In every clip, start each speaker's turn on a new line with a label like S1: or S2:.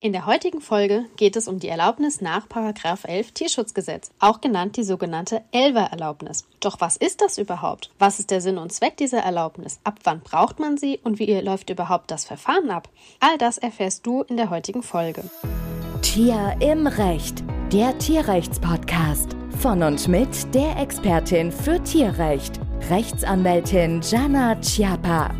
S1: In der heutigen Folge geht es um die Erlaubnis nach 11 Tierschutzgesetz, auch genannt die sogenannte Elver-Erlaubnis. Doch was ist das überhaupt? Was ist der Sinn und Zweck dieser Erlaubnis? Ab wann braucht man sie und wie läuft überhaupt das Verfahren ab? All das erfährst du in der heutigen Folge.
S2: Tier im Recht, der Tierrechtspodcast. Von und mit der Expertin für Tierrecht, Rechtsanwältin Jana Chiappa.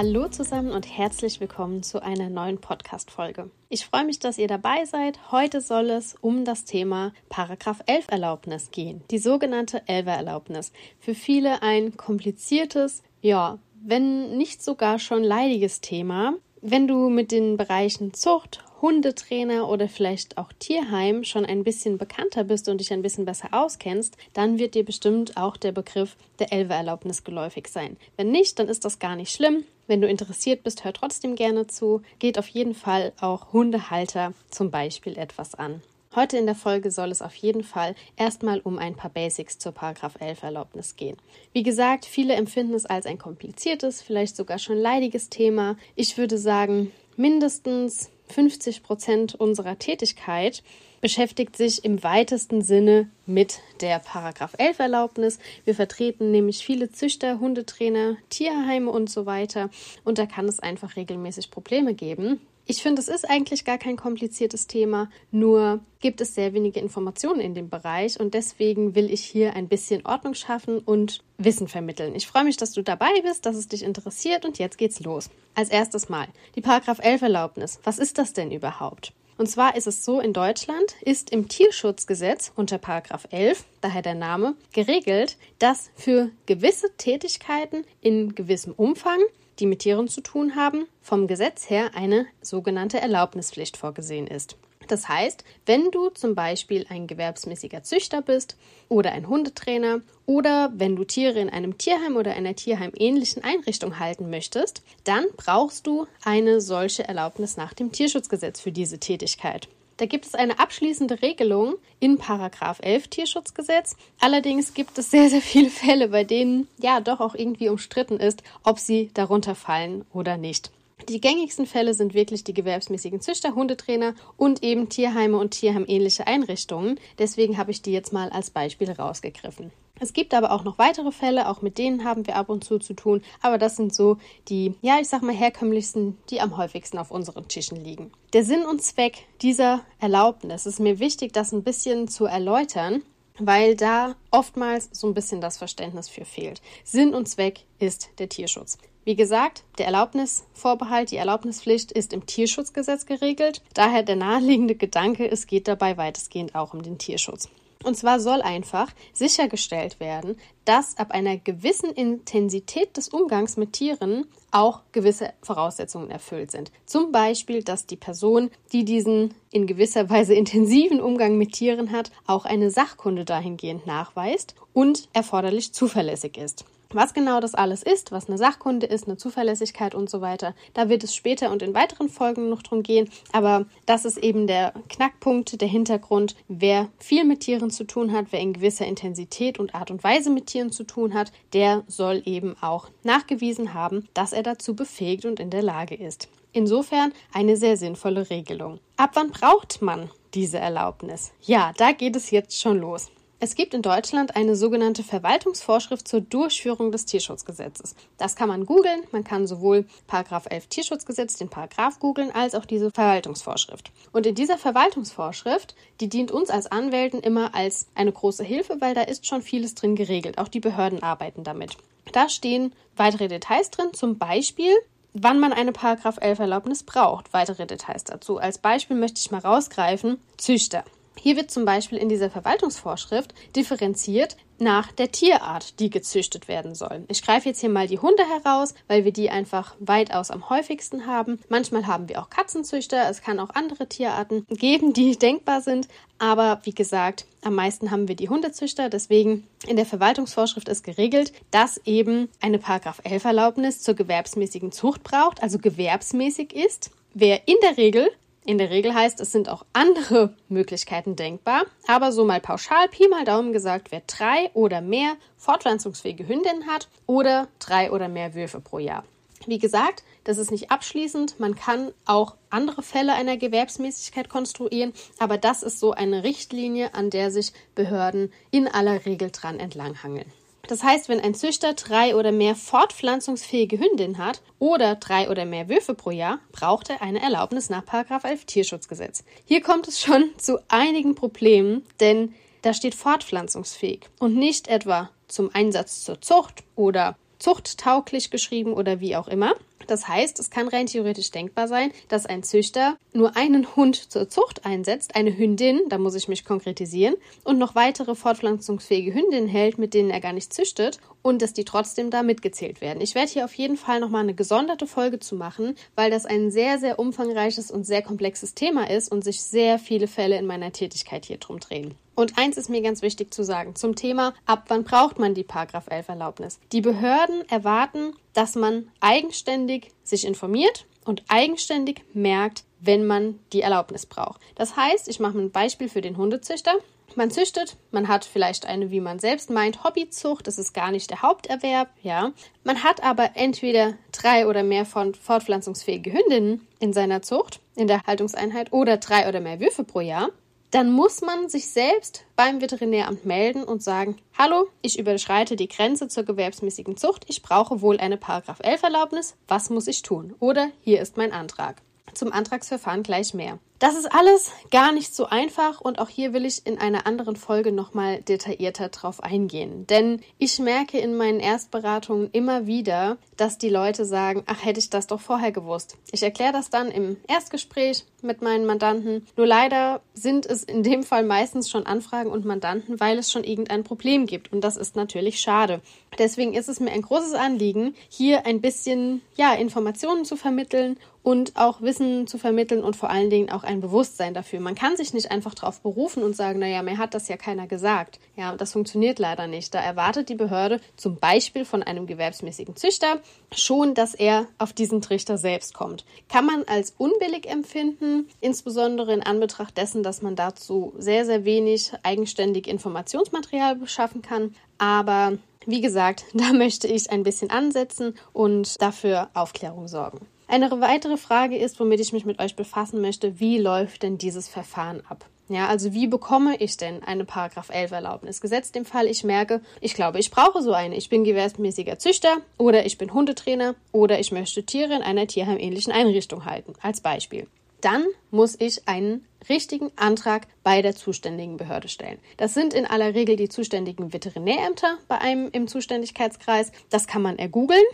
S1: Hallo zusammen und herzlich willkommen zu einer neuen Podcast-Folge. Ich freue mich, dass ihr dabei seid. Heute soll es um das Thema Paragraph 11 Erlaubnis gehen, die sogenannte Elver Erlaubnis. Für viele ein kompliziertes, ja, wenn nicht sogar schon leidiges Thema. Wenn du mit den Bereichen Zucht, Hundetrainer oder vielleicht auch Tierheim schon ein bisschen bekannter bist und dich ein bisschen besser auskennst, dann wird dir bestimmt auch der Begriff der Elvererlaubnis geläufig sein. Wenn nicht, dann ist das gar nicht schlimm. Wenn du interessiert bist, hör trotzdem gerne zu. Geht auf jeden Fall auch Hundehalter zum Beispiel etwas an. Heute in der Folge soll es auf jeden Fall erstmal um ein paar Basics zur Paragraph 11 Erlaubnis gehen. Wie gesagt, viele empfinden es als ein kompliziertes, vielleicht sogar schon leidiges Thema. Ich würde sagen, mindestens 50 Prozent unserer Tätigkeit beschäftigt sich im weitesten Sinne mit der Paragraph 11 Erlaubnis. Wir vertreten nämlich viele Züchter, Hundetrainer, Tierheime und so weiter. Und da kann es einfach regelmäßig Probleme geben. Ich finde, es ist eigentlich gar kein kompliziertes Thema, nur gibt es sehr wenige Informationen in dem Bereich und deswegen will ich hier ein bisschen Ordnung schaffen und Wissen vermitteln. Ich freue mich, dass du dabei bist, dass es dich interessiert und jetzt geht's los. Als erstes mal die Paragraph 11 Erlaubnis. Was ist das denn überhaupt? Und zwar ist es so, in Deutschland ist im Tierschutzgesetz unter Paragraph 11, daher der Name, geregelt, dass für gewisse Tätigkeiten in gewissem Umfang die mit Tieren zu tun haben, vom Gesetz her eine sogenannte Erlaubnispflicht vorgesehen ist. Das heißt, wenn du zum Beispiel ein gewerbsmäßiger Züchter bist oder ein Hundetrainer oder wenn du Tiere in einem Tierheim oder einer tierheimähnlichen Einrichtung halten möchtest, dann brauchst du eine solche Erlaubnis nach dem Tierschutzgesetz für diese Tätigkeit. Da gibt es eine abschließende Regelung in Paragraph 11 Tierschutzgesetz. Allerdings gibt es sehr, sehr viele Fälle, bei denen ja doch auch irgendwie umstritten ist, ob sie darunter fallen oder nicht. Die gängigsten Fälle sind wirklich die gewerbsmäßigen Züchter, Hundetrainer und eben Tierheime und Tierheimähnliche Einrichtungen. Deswegen habe ich die jetzt mal als Beispiel rausgegriffen. Es gibt aber auch noch weitere Fälle, auch mit denen haben wir ab und zu zu tun, aber das sind so die, ja, ich sag mal, herkömmlichsten, die am häufigsten auf unseren Tischen liegen. Der Sinn und Zweck dieser Erlaubnis ist mir wichtig, das ein bisschen zu erläutern, weil da oftmals so ein bisschen das Verständnis für fehlt. Sinn und Zweck ist der Tierschutz. Wie gesagt, der Erlaubnisvorbehalt, die Erlaubnispflicht ist im Tierschutzgesetz geregelt. Daher der naheliegende Gedanke, es geht dabei weitestgehend auch um den Tierschutz. Und zwar soll einfach sichergestellt werden, dass ab einer gewissen Intensität des Umgangs mit Tieren auch gewisse Voraussetzungen erfüllt sind. Zum Beispiel, dass die Person, die diesen in gewisser Weise intensiven Umgang mit Tieren hat, auch eine Sachkunde dahingehend nachweist und erforderlich zuverlässig ist. Was genau das alles ist, was eine Sachkunde ist, eine Zuverlässigkeit und so weiter, da wird es später und in weiteren Folgen noch drum gehen. Aber das ist eben der Knackpunkt, der Hintergrund. Wer viel mit Tieren zu tun hat, wer in gewisser Intensität und Art und Weise mit Tieren zu tun hat, der soll eben auch nachgewiesen haben, dass er dazu befähigt und in der Lage ist. Insofern eine sehr sinnvolle Regelung. Ab wann braucht man diese Erlaubnis? Ja, da geht es jetzt schon los. Es gibt in Deutschland eine sogenannte Verwaltungsvorschrift zur Durchführung des Tierschutzgesetzes. Das kann man googeln. Man kann sowohl Paragraph 11 Tierschutzgesetz, den Paragraph googeln, als auch diese Verwaltungsvorschrift. Und in dieser Verwaltungsvorschrift, die dient uns als Anwälten immer als eine große Hilfe, weil da ist schon vieles drin geregelt. Auch die Behörden arbeiten damit. Da stehen weitere Details drin, zum Beispiel, wann man eine Paragraph 11 Erlaubnis braucht. Weitere Details dazu. Als Beispiel möchte ich mal rausgreifen, Züchter. Hier wird zum Beispiel in dieser Verwaltungsvorschrift differenziert nach der Tierart, die gezüchtet werden soll. Ich greife jetzt hier mal die Hunde heraus, weil wir die einfach weitaus am häufigsten haben. Manchmal haben wir auch Katzenzüchter. Es kann auch andere Tierarten geben, die denkbar sind. Aber wie gesagt, am meisten haben wir die Hundezüchter. Deswegen in der Verwaltungsvorschrift ist geregelt, dass eben eine Paragraph 11 Erlaubnis zur gewerbsmäßigen Zucht braucht, also gewerbsmäßig ist. Wer in der Regel in der Regel heißt, es sind auch andere Möglichkeiten denkbar, aber so mal pauschal, Pi mal Daumen gesagt, wer drei oder mehr fortpflanzungsfähige Hündinnen hat oder drei oder mehr Würfe pro Jahr. Wie gesagt, das ist nicht abschließend. Man kann auch andere Fälle einer Gewerbsmäßigkeit konstruieren, aber das ist so eine Richtlinie, an der sich Behörden in aller Regel dran entlanghangeln. Das heißt, wenn ein Züchter drei oder mehr fortpflanzungsfähige Hündinnen hat oder drei oder mehr Würfe pro Jahr, braucht er eine Erlaubnis nach 11 Tierschutzgesetz. Hier kommt es schon zu einigen Problemen, denn da steht fortpflanzungsfähig und nicht etwa zum Einsatz zur Zucht oder zuchttauglich geschrieben oder wie auch immer. Das heißt, es kann rein theoretisch denkbar sein, dass ein Züchter nur einen Hund zur Zucht einsetzt, eine Hündin, da muss ich mich konkretisieren, und noch weitere fortpflanzungsfähige Hündinnen hält, mit denen er gar nicht züchtet und dass die trotzdem da mitgezählt werden. Ich werde hier auf jeden Fall nochmal eine gesonderte Folge zu machen, weil das ein sehr, sehr umfangreiches und sehr komplexes Thema ist und sich sehr viele Fälle in meiner Tätigkeit hier drum drehen. Und eins ist mir ganz wichtig zu sagen zum Thema, ab wann braucht man die Paragraph 11 Erlaubnis? Die Behörden erwarten, dass man eigenständig sich informiert und eigenständig merkt, wenn man die Erlaubnis braucht. Das heißt, ich mache ein Beispiel für den Hundezüchter. Man züchtet, man hat vielleicht eine, wie man selbst meint, Hobbyzucht, das ist gar nicht der Haupterwerb, ja. Man hat aber entweder drei oder mehr von fortpflanzungsfähige Hündinnen in seiner Zucht, in der Haltungseinheit, oder drei oder mehr Würfe pro Jahr dann muss man sich selbst beim Veterinäramt melden und sagen, hallo, ich überschreite die Grenze zur gewerbsmäßigen Zucht, ich brauche wohl eine Paragraph 11 Erlaubnis, was muss ich tun? Oder hier ist mein Antrag. Zum Antragsverfahren gleich mehr. Das ist alles gar nicht so einfach und auch hier will ich in einer anderen Folge nochmal detaillierter drauf eingehen. Denn ich merke in meinen Erstberatungen immer wieder, dass die Leute sagen, ach, hätte ich das doch vorher gewusst. Ich erkläre das dann im Erstgespräch mit meinen Mandanten. Nur leider sind es in dem Fall meistens schon Anfragen und Mandanten, weil es schon irgendein Problem gibt. Und das ist natürlich schade. Deswegen ist es mir ein großes Anliegen, hier ein bisschen, ja, Informationen zu vermitteln und auch Wissen zu vermitteln und vor allen Dingen auch ein Bewusstsein dafür. Man kann sich nicht einfach darauf berufen und sagen, naja, mir hat das ja keiner gesagt. Ja, das funktioniert leider nicht. Da erwartet die Behörde zum Beispiel von einem gewerbsmäßigen Züchter schon, dass er auf diesen Trichter selbst kommt. Kann man als unbillig empfinden, insbesondere in Anbetracht dessen, dass man dazu sehr, sehr wenig eigenständig Informationsmaterial beschaffen kann. Aber wie gesagt, da möchte ich ein bisschen ansetzen und dafür Aufklärung sorgen. Eine weitere Frage ist, womit ich mich mit euch befassen möchte, wie läuft denn dieses Verfahren ab? Ja, also wie bekomme ich denn eine Paragraph 11 Erlaubnis? Gesetzt dem Fall, ich merke, ich glaube, ich brauche so eine. Ich bin gewerbsmäßiger Züchter oder ich bin Hundetrainer oder ich möchte Tiere in einer tierheimähnlichen Einrichtung halten, als Beispiel. Dann muss ich einen richtigen Antrag bei der zuständigen Behörde stellen. Das sind in aller Regel die zuständigen Veterinärämter bei einem im Zuständigkeitskreis. Das kann man ergoogeln.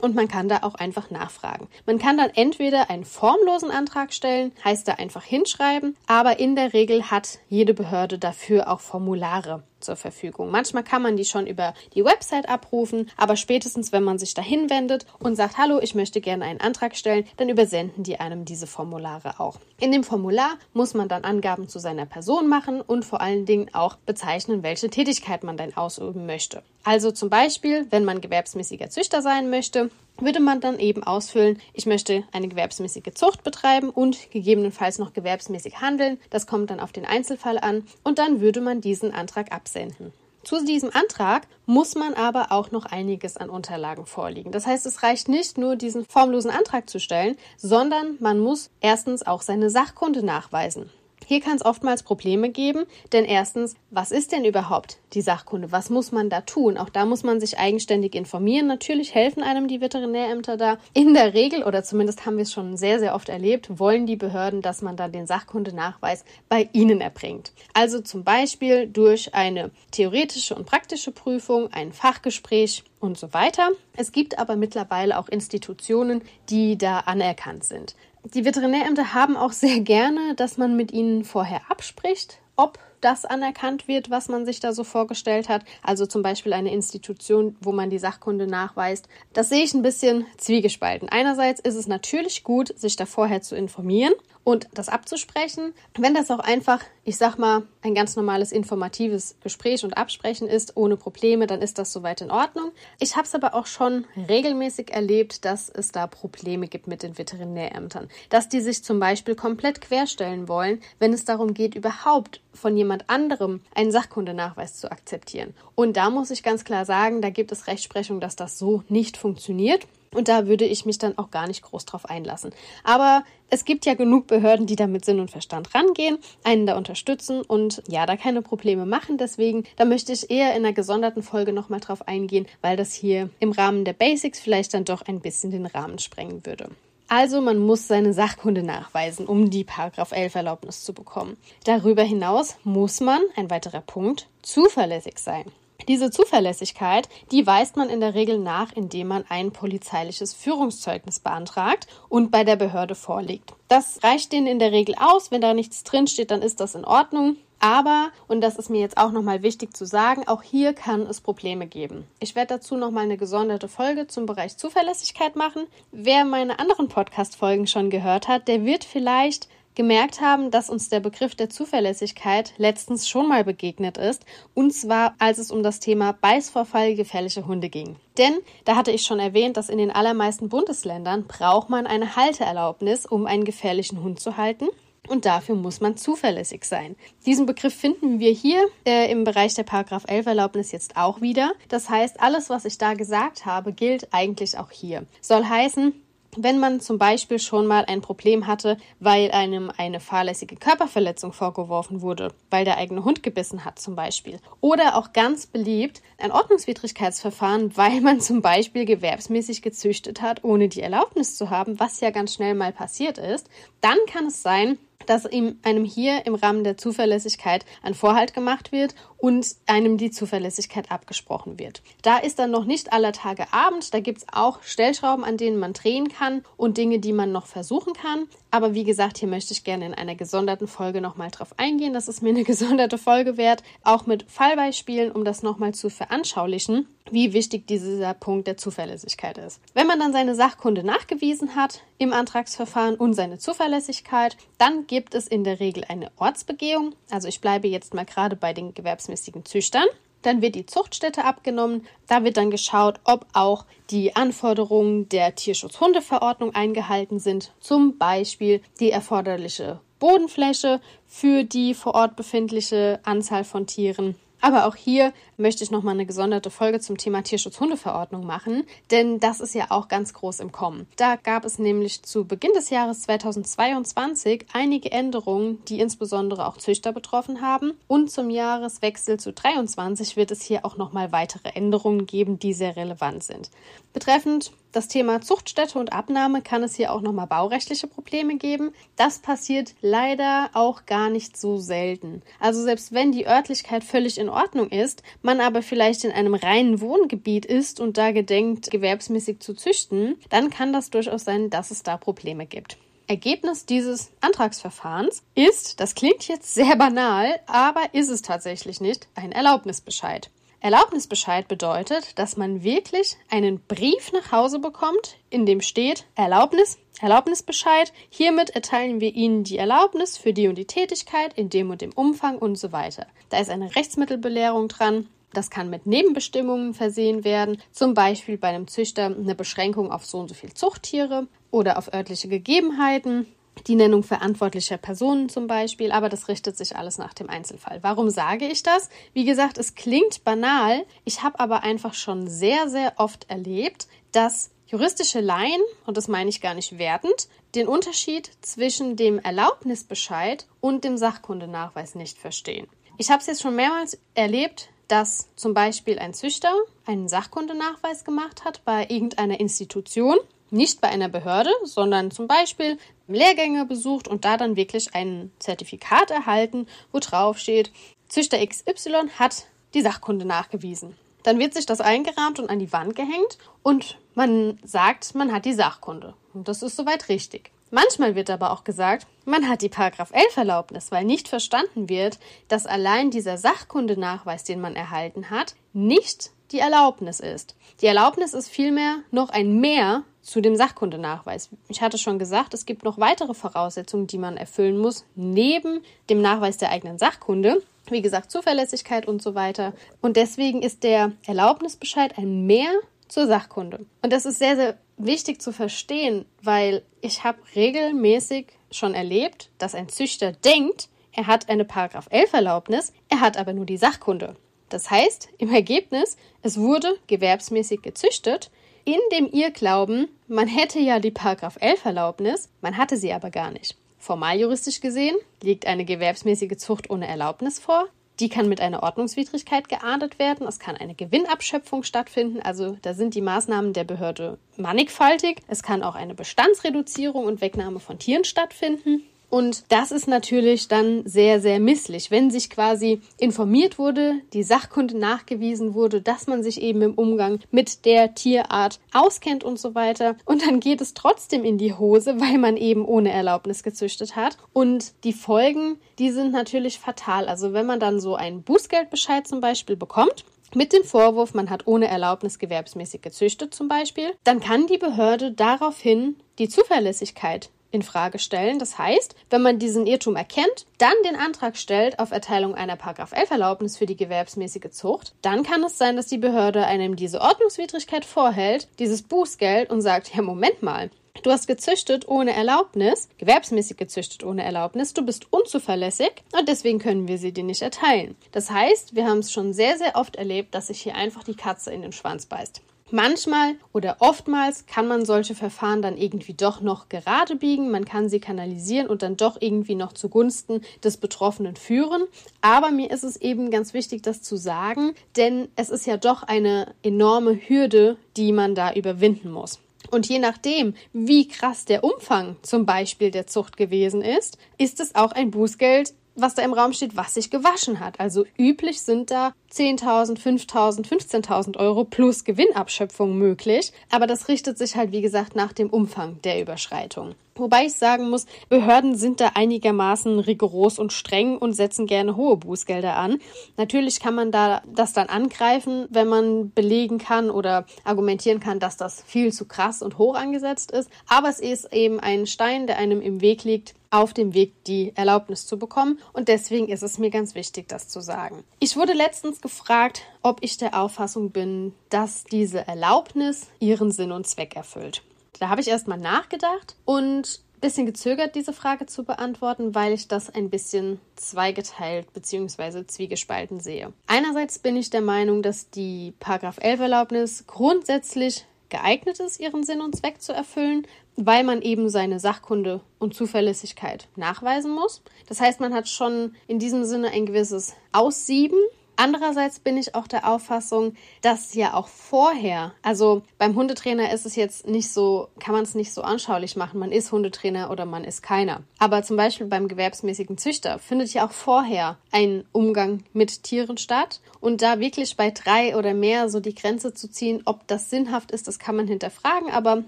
S1: Und man kann da auch einfach nachfragen. Man kann dann entweder einen formlosen Antrag stellen, heißt da einfach hinschreiben, aber in der Regel hat jede Behörde dafür auch Formulare zur Verfügung. Manchmal kann man die schon über die Website abrufen, aber spätestens, wenn man sich dahin wendet und sagt, hallo, ich möchte gerne einen Antrag stellen, dann übersenden die einem diese Formulare auch. In dem Formular muss man dann Angaben zu seiner Person machen und vor allen Dingen auch bezeichnen, welche Tätigkeit man dann ausüben möchte. Also zum Beispiel, wenn man gewerbsmäßiger Züchter sein möchte, würde man dann eben ausfüllen, ich möchte eine gewerbsmäßige Zucht betreiben und gegebenenfalls noch gewerbsmäßig handeln. Das kommt dann auf den Einzelfall an und dann würde man diesen Antrag absenden. Zu diesem Antrag muss man aber auch noch einiges an Unterlagen vorliegen. Das heißt, es reicht nicht nur, diesen formlosen Antrag zu stellen, sondern man muss erstens auch seine Sachkunde nachweisen. Hier kann es oftmals Probleme geben, denn erstens, was ist denn überhaupt die Sachkunde? Was muss man da tun? Auch da muss man sich eigenständig informieren. Natürlich helfen einem die Veterinärämter da. In der Regel, oder zumindest haben wir es schon sehr, sehr oft erlebt, wollen die Behörden, dass man dann den Sachkundenachweis bei ihnen erbringt. Also zum Beispiel durch eine theoretische und praktische Prüfung, ein Fachgespräch und so weiter. Es gibt aber mittlerweile auch Institutionen, die da anerkannt sind. Die Veterinärämter haben auch sehr gerne, dass man mit ihnen vorher abspricht, ob das anerkannt wird, was man sich da so vorgestellt hat. Also zum Beispiel eine Institution, wo man die Sachkunde nachweist. Das sehe ich ein bisschen zwiegespalten. Einerseits ist es natürlich gut, sich da vorher zu informieren und das abzusprechen. Wenn das auch einfach, ich sag mal, ein ganz normales informatives Gespräch und Absprechen ist, ohne Probleme, dann ist das soweit in Ordnung. Ich habe es aber auch schon regelmäßig erlebt, dass es da Probleme gibt mit den Veterinärämtern. Dass die sich zum Beispiel komplett querstellen wollen, wenn es darum geht, überhaupt von jemand anderem einen Sachkundenachweis zu akzeptieren. Und da muss ich ganz klar sagen, da gibt es Rechtsprechung, dass das so nicht funktioniert. Und da würde ich mich dann auch gar nicht groß drauf einlassen. Aber es gibt ja genug Behörden, die da mit Sinn und Verstand rangehen, einen da unterstützen und ja, da keine Probleme machen. Deswegen, da möchte ich eher in einer gesonderten Folge nochmal drauf eingehen, weil das hier im Rahmen der Basics vielleicht dann doch ein bisschen den Rahmen sprengen würde. Also man muss seine Sachkunde nachweisen, um die Paragraph 11 Erlaubnis zu bekommen. Darüber hinaus muss man, ein weiterer Punkt, zuverlässig sein. Diese Zuverlässigkeit, die weist man in der Regel nach, indem man ein polizeiliches Führungszeugnis beantragt und bei der Behörde vorlegt. Das reicht denen in der Regel aus. Wenn da nichts drinsteht, dann ist das in Ordnung. Aber, und das ist mir jetzt auch nochmal wichtig zu sagen, auch hier kann es Probleme geben. Ich werde dazu nochmal eine gesonderte Folge zum Bereich Zuverlässigkeit machen. Wer meine anderen Podcast-Folgen schon gehört hat, der wird vielleicht gemerkt haben, dass uns der Begriff der Zuverlässigkeit letztens schon mal begegnet ist, und zwar als es um das Thema Beißvorfall gefährliche Hunde ging. Denn da hatte ich schon erwähnt, dass in den allermeisten Bundesländern braucht man eine Halteerlaubnis, um einen gefährlichen Hund zu halten. Und dafür muss man zuverlässig sein. Diesen Begriff finden wir hier äh, im Bereich der Paragraph 11 Erlaubnis jetzt auch wieder. Das heißt, alles, was ich da gesagt habe, gilt eigentlich auch hier. Soll heißen, wenn man zum Beispiel schon mal ein Problem hatte, weil einem eine fahrlässige Körperverletzung vorgeworfen wurde, weil der eigene Hund gebissen hat zum Beispiel. Oder auch ganz beliebt ein Ordnungswidrigkeitsverfahren, weil man zum Beispiel gewerbsmäßig gezüchtet hat, ohne die Erlaubnis zu haben, was ja ganz schnell mal passiert ist, dann kann es sein, dass ihm, einem hier im Rahmen der Zuverlässigkeit ein Vorhalt gemacht wird und einem die Zuverlässigkeit abgesprochen wird. Da ist dann noch nicht aller Tage Abend, da gibt es auch Stellschrauben, an denen man drehen kann und Dinge, die man noch versuchen kann. Aber wie gesagt, hier möchte ich gerne in einer gesonderten Folge nochmal drauf eingehen. Das ist mir eine gesonderte Folge wert, auch mit Fallbeispielen, um das nochmal zu veranschaulichen, wie wichtig dieser Punkt der Zuverlässigkeit ist. Wenn man dann seine Sachkunde nachgewiesen hat im Antragsverfahren und seine Zuverlässigkeit, dann gibt es in der Regel eine Ortsbegehung. Also ich bleibe jetzt mal gerade bei den gewerbsmäßigen Züchtern. Dann wird die Zuchtstätte abgenommen. Da wird dann geschaut, ob auch die Anforderungen der Tierschutzhundeverordnung eingehalten sind. Zum Beispiel die erforderliche Bodenfläche für die vor Ort befindliche Anzahl von Tieren aber auch hier möchte ich nochmal eine gesonderte Folge zum Thema Tierschutzhundeverordnung machen, denn das ist ja auch ganz groß im Kommen. Da gab es nämlich zu Beginn des Jahres 2022 einige Änderungen, die insbesondere auch Züchter betroffen haben. Und zum Jahreswechsel zu 23 wird es hier auch nochmal weitere Änderungen geben, die sehr relevant sind. Betreffend das Thema Zuchtstätte und Abnahme kann es hier auch nochmal baurechtliche Probleme geben. Das passiert leider auch gar nicht so selten. Also selbst wenn die Örtlichkeit völlig in Ordnung ist, man aber vielleicht in einem reinen Wohngebiet ist und da gedenkt, gewerbsmäßig zu züchten, dann kann das durchaus sein, dass es da Probleme gibt. Ergebnis dieses Antragsverfahrens ist, das klingt jetzt sehr banal, aber ist es tatsächlich nicht, ein Erlaubnisbescheid. Erlaubnisbescheid bedeutet, dass man wirklich einen Brief nach Hause bekommt, in dem steht Erlaubnis, Erlaubnisbescheid. Hiermit erteilen wir Ihnen die Erlaubnis für die und die Tätigkeit in dem und dem Umfang und so weiter. Da ist eine Rechtsmittelbelehrung dran. Das kann mit Nebenbestimmungen versehen werden, zum Beispiel bei einem Züchter eine Beschränkung auf so und so viel Zuchttiere oder auf örtliche Gegebenheiten die Nennung verantwortlicher Personen zum Beispiel, aber das richtet sich alles nach dem Einzelfall. Warum sage ich das? Wie gesagt, es klingt banal, ich habe aber einfach schon sehr, sehr oft erlebt, dass juristische Laien, und das meine ich gar nicht wertend, den Unterschied zwischen dem Erlaubnisbescheid und dem Sachkundenachweis nicht verstehen. Ich habe es jetzt schon mehrmals erlebt, dass zum Beispiel ein Züchter einen Sachkundenachweis gemacht hat bei irgendeiner Institution nicht bei einer Behörde, sondern zum Beispiel Lehrgänge besucht und da dann wirklich ein Zertifikat erhalten, wo drauf steht, Züchter XY hat die Sachkunde nachgewiesen. Dann wird sich das eingerahmt und an die Wand gehängt und man sagt, man hat die Sachkunde. Und das ist soweit richtig. Manchmal wird aber auch gesagt, man hat die Paragraph 11 Erlaubnis, weil nicht verstanden wird, dass allein dieser Sachkundenachweis, den man erhalten hat, nicht die Erlaubnis ist. Die Erlaubnis ist vielmehr noch ein Mehr zu dem Sachkundenachweis. Ich hatte schon gesagt, es gibt noch weitere Voraussetzungen, die man erfüllen muss, neben dem Nachweis der eigenen Sachkunde. Wie gesagt, Zuverlässigkeit und so weiter. Und deswegen ist der Erlaubnisbescheid ein Mehr zur Sachkunde. Und das ist sehr, sehr wichtig zu verstehen, weil ich habe regelmäßig schon erlebt, dass ein Züchter denkt, er hat eine Paragraph 11 Erlaubnis, er hat aber nur die Sachkunde. Das heißt, im Ergebnis, es wurde gewerbsmäßig gezüchtet, in dem Irrglauben, man hätte ja die Paragraph 11 Erlaubnis, man hatte sie aber gar nicht. Formal juristisch gesehen liegt eine gewerbsmäßige Zucht ohne Erlaubnis vor. Die kann mit einer Ordnungswidrigkeit geahndet werden. Es kann eine Gewinnabschöpfung stattfinden. Also da sind die Maßnahmen der Behörde mannigfaltig. Es kann auch eine Bestandsreduzierung und Wegnahme von Tieren stattfinden. Und das ist natürlich dann sehr, sehr misslich, wenn sich quasi informiert wurde, die Sachkunde nachgewiesen wurde, dass man sich eben im Umgang mit der Tierart auskennt und so weiter. Und dann geht es trotzdem in die Hose, weil man eben ohne Erlaubnis gezüchtet hat. Und die Folgen, die sind natürlich fatal. Also wenn man dann so einen Bußgeldbescheid zum Beispiel bekommt, mit dem Vorwurf, man hat ohne Erlaubnis gewerbsmäßig gezüchtet zum Beispiel, dann kann die Behörde daraufhin die Zuverlässigkeit in Frage stellen. Das heißt, wenn man diesen Irrtum erkennt, dann den Antrag stellt auf Erteilung einer 11 Erlaubnis für die gewerbsmäßige Zucht, dann kann es sein, dass die Behörde einem diese Ordnungswidrigkeit vorhält, dieses Bußgeld und sagt, ja, Moment mal, Du hast gezüchtet ohne Erlaubnis, gewerbsmäßig gezüchtet ohne Erlaubnis, du bist unzuverlässig und deswegen können wir sie dir nicht erteilen. Das heißt, wir haben es schon sehr, sehr oft erlebt, dass sich hier einfach die Katze in den Schwanz beißt. Manchmal oder oftmals kann man solche Verfahren dann irgendwie doch noch gerade biegen, man kann sie kanalisieren und dann doch irgendwie noch zugunsten des Betroffenen führen. Aber mir ist es eben ganz wichtig, das zu sagen, denn es ist ja doch eine enorme Hürde, die man da überwinden muss. Und je nachdem, wie krass der Umfang zum Beispiel der Zucht gewesen ist, ist es auch ein Bußgeld, was da im Raum steht, was sich gewaschen hat. Also üblich sind da 10.000, 5.000, 15.000 Euro plus Gewinnabschöpfung möglich. Aber das richtet sich halt, wie gesagt, nach dem Umfang der Überschreitung. Wobei ich sagen muss, Behörden sind da einigermaßen rigoros und streng und setzen gerne hohe Bußgelder an. Natürlich kann man da das dann angreifen, wenn man belegen kann oder argumentieren kann, dass das viel zu krass und hoch angesetzt ist. Aber es ist eben ein Stein, der einem im Weg liegt, auf dem Weg die Erlaubnis zu bekommen. Und deswegen ist es mir ganz wichtig, das zu sagen. Ich wurde letztens gefragt, ob ich der Auffassung bin, dass diese Erlaubnis ihren Sinn und Zweck erfüllt. Da habe ich erstmal nachgedacht und ein bisschen gezögert, diese Frage zu beantworten, weil ich das ein bisschen zweigeteilt bzw. zwiegespalten sehe. Einerseits bin ich der Meinung, dass die Paragraph 11 Erlaubnis grundsätzlich geeignet ist, ihren Sinn und Zweck zu erfüllen, weil man eben seine Sachkunde und Zuverlässigkeit nachweisen muss. Das heißt, man hat schon in diesem Sinne ein gewisses Aussieben Andererseits bin ich auch der Auffassung, dass ja auch vorher, also beim Hundetrainer ist es jetzt nicht so, kann man es nicht so anschaulich machen, man ist Hundetrainer oder man ist keiner. Aber zum Beispiel beim gewerbsmäßigen Züchter findet ja auch vorher ein Umgang mit Tieren statt. Und da wirklich bei drei oder mehr so die Grenze zu ziehen, ob das sinnhaft ist, das kann man hinterfragen. Aber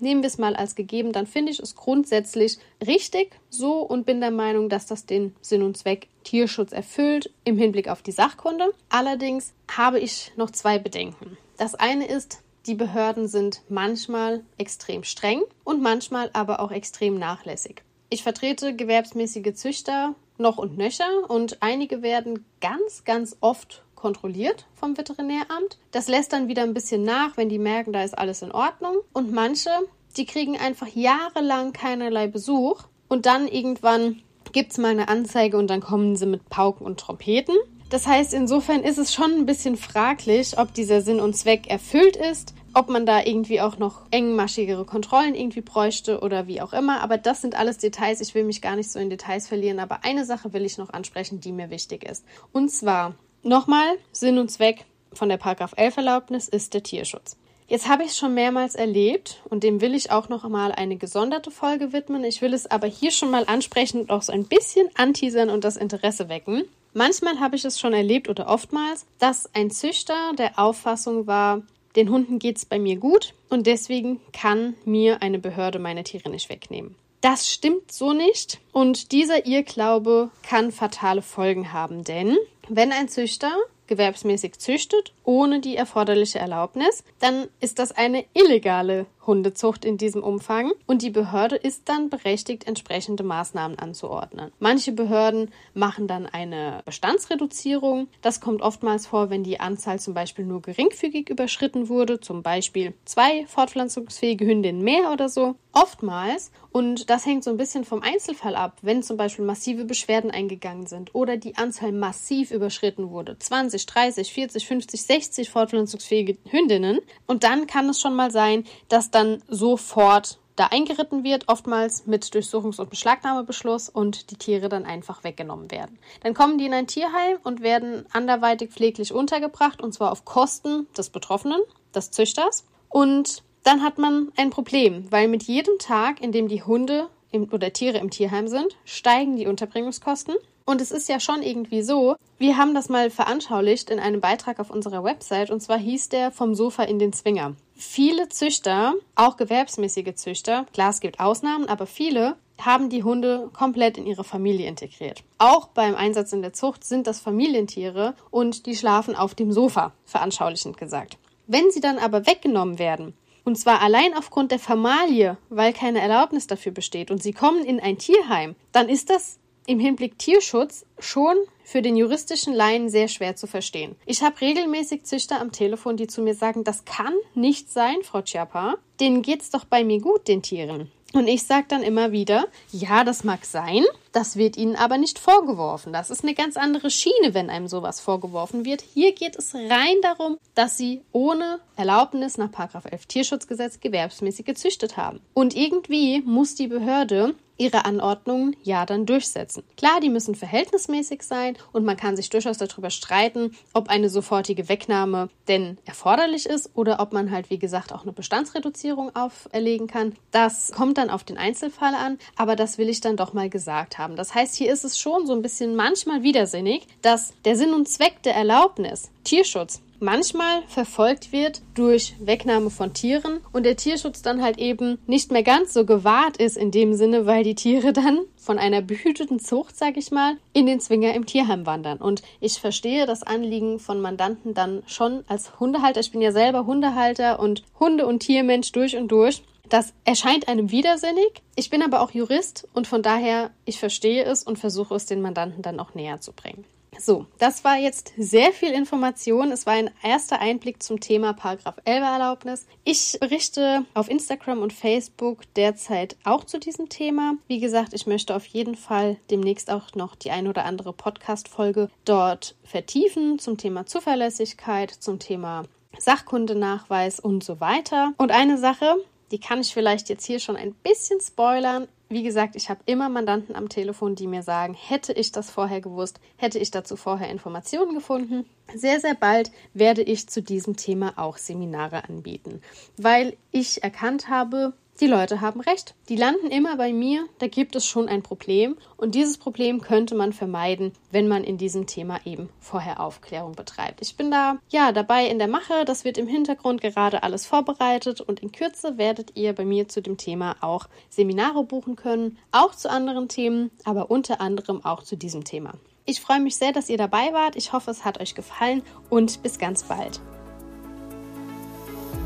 S1: nehmen wir es mal als gegeben, dann finde ich es grundsätzlich richtig so und bin der Meinung, dass das den Sinn und Zweck Tierschutz erfüllt im Hinblick auf die Sachkunde. Allerdings habe ich noch zwei Bedenken. Das eine ist, die Behörden sind manchmal extrem streng und manchmal aber auch extrem nachlässig. Ich vertrete gewerbsmäßige Züchter noch und nöcher und einige werden ganz, ganz oft kontrolliert vom Veterinäramt. Das lässt dann wieder ein bisschen nach, wenn die merken, da ist alles in Ordnung. Und manche, die kriegen einfach jahrelang keinerlei Besuch und dann irgendwann gibt es mal eine Anzeige und dann kommen sie mit Pauken und Trompeten. Das heißt, insofern ist es schon ein bisschen fraglich, ob dieser Sinn und Zweck erfüllt ist, ob man da irgendwie auch noch engmaschigere Kontrollen irgendwie bräuchte oder wie auch immer. Aber das sind alles Details. Ich will mich gar nicht so in Details verlieren. Aber eine Sache will ich noch ansprechen, die mir wichtig ist. Und zwar nochmal Sinn und Zweck von der Paragraph 11 Erlaubnis ist der Tierschutz. Jetzt habe ich es schon mehrmals erlebt und dem will ich auch noch mal eine gesonderte Folge widmen. Ich will es aber hier schon mal ansprechen und auch so ein bisschen anteasern und das Interesse wecken. Manchmal habe ich es schon erlebt oder oftmals, dass ein Züchter der Auffassung war, den Hunden geht es bei mir gut und deswegen kann mir eine Behörde meine Tiere nicht wegnehmen. Das stimmt so nicht und dieser Irrglaube kann fatale Folgen haben, denn wenn ein Züchter gewerbsmäßig züchtet, ohne die erforderliche Erlaubnis, dann ist das eine illegale Hundezucht in diesem Umfang und die Behörde ist dann berechtigt, entsprechende Maßnahmen anzuordnen. Manche Behörden machen dann eine Bestandsreduzierung. Das kommt oftmals vor, wenn die Anzahl zum Beispiel nur geringfügig überschritten wurde, zum Beispiel zwei fortpflanzungsfähige Hündinnen mehr oder so. Oftmals, und das hängt so ein bisschen vom Einzelfall ab, wenn zum Beispiel massive Beschwerden eingegangen sind oder die Anzahl massiv überschritten wurde, 20, 30, 40, 50, 60 fortpflanzungsfähige Hündinnen, und dann kann es schon mal sein, dass dann sofort da eingeritten wird, oftmals mit Durchsuchungs- und Beschlagnahmebeschluss und die Tiere dann einfach weggenommen werden. Dann kommen die in ein Tierheim und werden anderweitig pfleglich untergebracht und zwar auf Kosten des Betroffenen, des Züchters. Und dann hat man ein Problem, weil mit jedem Tag, in dem die Hunde im, oder Tiere im Tierheim sind, steigen die Unterbringungskosten. Und es ist ja schon irgendwie so, wir haben das mal veranschaulicht in einem Beitrag auf unserer Website und zwar hieß der vom Sofa in den Zwinger. Viele Züchter, auch gewerbsmäßige Züchter, klar, es gibt Ausnahmen, aber viele haben die Hunde komplett in ihre Familie integriert. Auch beim Einsatz in der Zucht sind das Familientiere und die schlafen auf dem Sofa, veranschaulichend gesagt. Wenn sie dann aber weggenommen werden, und zwar allein aufgrund der Familie, weil keine Erlaubnis dafür besteht und sie kommen in ein Tierheim, dann ist das im Hinblick Tierschutz schon für den juristischen Laien sehr schwer zu verstehen. Ich habe regelmäßig Züchter am Telefon, die zu mir sagen, das kann nicht sein, Frau Chiappa. Denen geht's doch bei mir gut, den Tieren. Und ich sage dann immer wieder, ja, das mag sein, das wird ihnen aber nicht vorgeworfen. Das ist eine ganz andere Schiene, wenn einem sowas vorgeworfen wird. Hier geht es rein darum, dass sie ohne Erlaubnis nach 11 Tierschutzgesetz gewerbsmäßig gezüchtet haben. Und irgendwie muss die Behörde ihre Anordnungen ja dann durchsetzen. Klar, die müssen verhältnismäßig sein und man kann sich durchaus darüber streiten, ob eine sofortige Wegnahme denn erforderlich ist oder ob man halt, wie gesagt, auch eine Bestandsreduzierung auferlegen kann. Das kommt dann auf den Einzelfall an, aber das will ich dann doch mal gesagt haben. Das heißt, hier ist es schon so ein bisschen manchmal widersinnig, dass der Sinn und Zweck der Erlaubnis, Tierschutz, manchmal verfolgt wird durch Wegnahme von Tieren und der Tierschutz dann halt eben nicht mehr ganz so gewahrt ist in dem Sinne, weil die Tiere dann von einer behüteten Zucht, sag ich mal, in den Zwinger im Tierheim wandern. Und ich verstehe das Anliegen von Mandanten dann schon als Hundehalter. Ich bin ja selber Hundehalter und Hunde- und Tiermensch durch und durch. Das erscheint einem widersinnig. Ich bin aber auch Jurist und von daher, ich verstehe es und versuche es den Mandanten dann auch näher zu bringen. So, das war jetzt sehr viel Information. Es war ein erster Einblick zum Thema Paragraph 11 Erlaubnis. Ich berichte auf Instagram und Facebook derzeit auch zu diesem Thema. Wie gesagt, ich möchte auf jeden Fall demnächst auch noch die ein oder andere Podcast-Folge dort vertiefen zum Thema Zuverlässigkeit, zum Thema Sachkundenachweis und so weiter. Und eine Sache, die kann ich vielleicht jetzt hier schon ein bisschen spoilern. Wie gesagt, ich habe immer Mandanten am Telefon, die mir sagen, hätte ich das vorher gewusst, hätte ich dazu vorher Informationen gefunden. Sehr, sehr bald werde ich zu diesem Thema auch Seminare anbieten, weil ich erkannt habe, die Leute haben recht. Die landen immer bei mir, da gibt es schon ein Problem und dieses Problem könnte man vermeiden, wenn man in diesem Thema eben vorher Aufklärung betreibt. Ich bin da ja dabei in der Mache, das wird im Hintergrund gerade alles vorbereitet und in Kürze werdet ihr bei mir zu dem Thema auch Seminare buchen können, auch zu anderen Themen, aber unter anderem auch zu diesem Thema. Ich freue mich sehr, dass ihr dabei wart. Ich hoffe, es hat euch gefallen und bis ganz bald.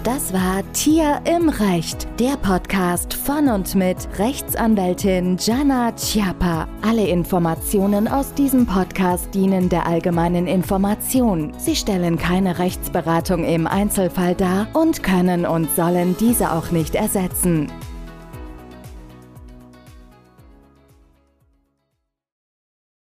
S2: Das war Tier im Recht, der Podcast von und mit Rechtsanwältin Jana Chiappa. Alle Informationen aus diesem Podcast dienen der allgemeinen Information. Sie stellen keine Rechtsberatung im Einzelfall dar und können und sollen diese auch nicht ersetzen.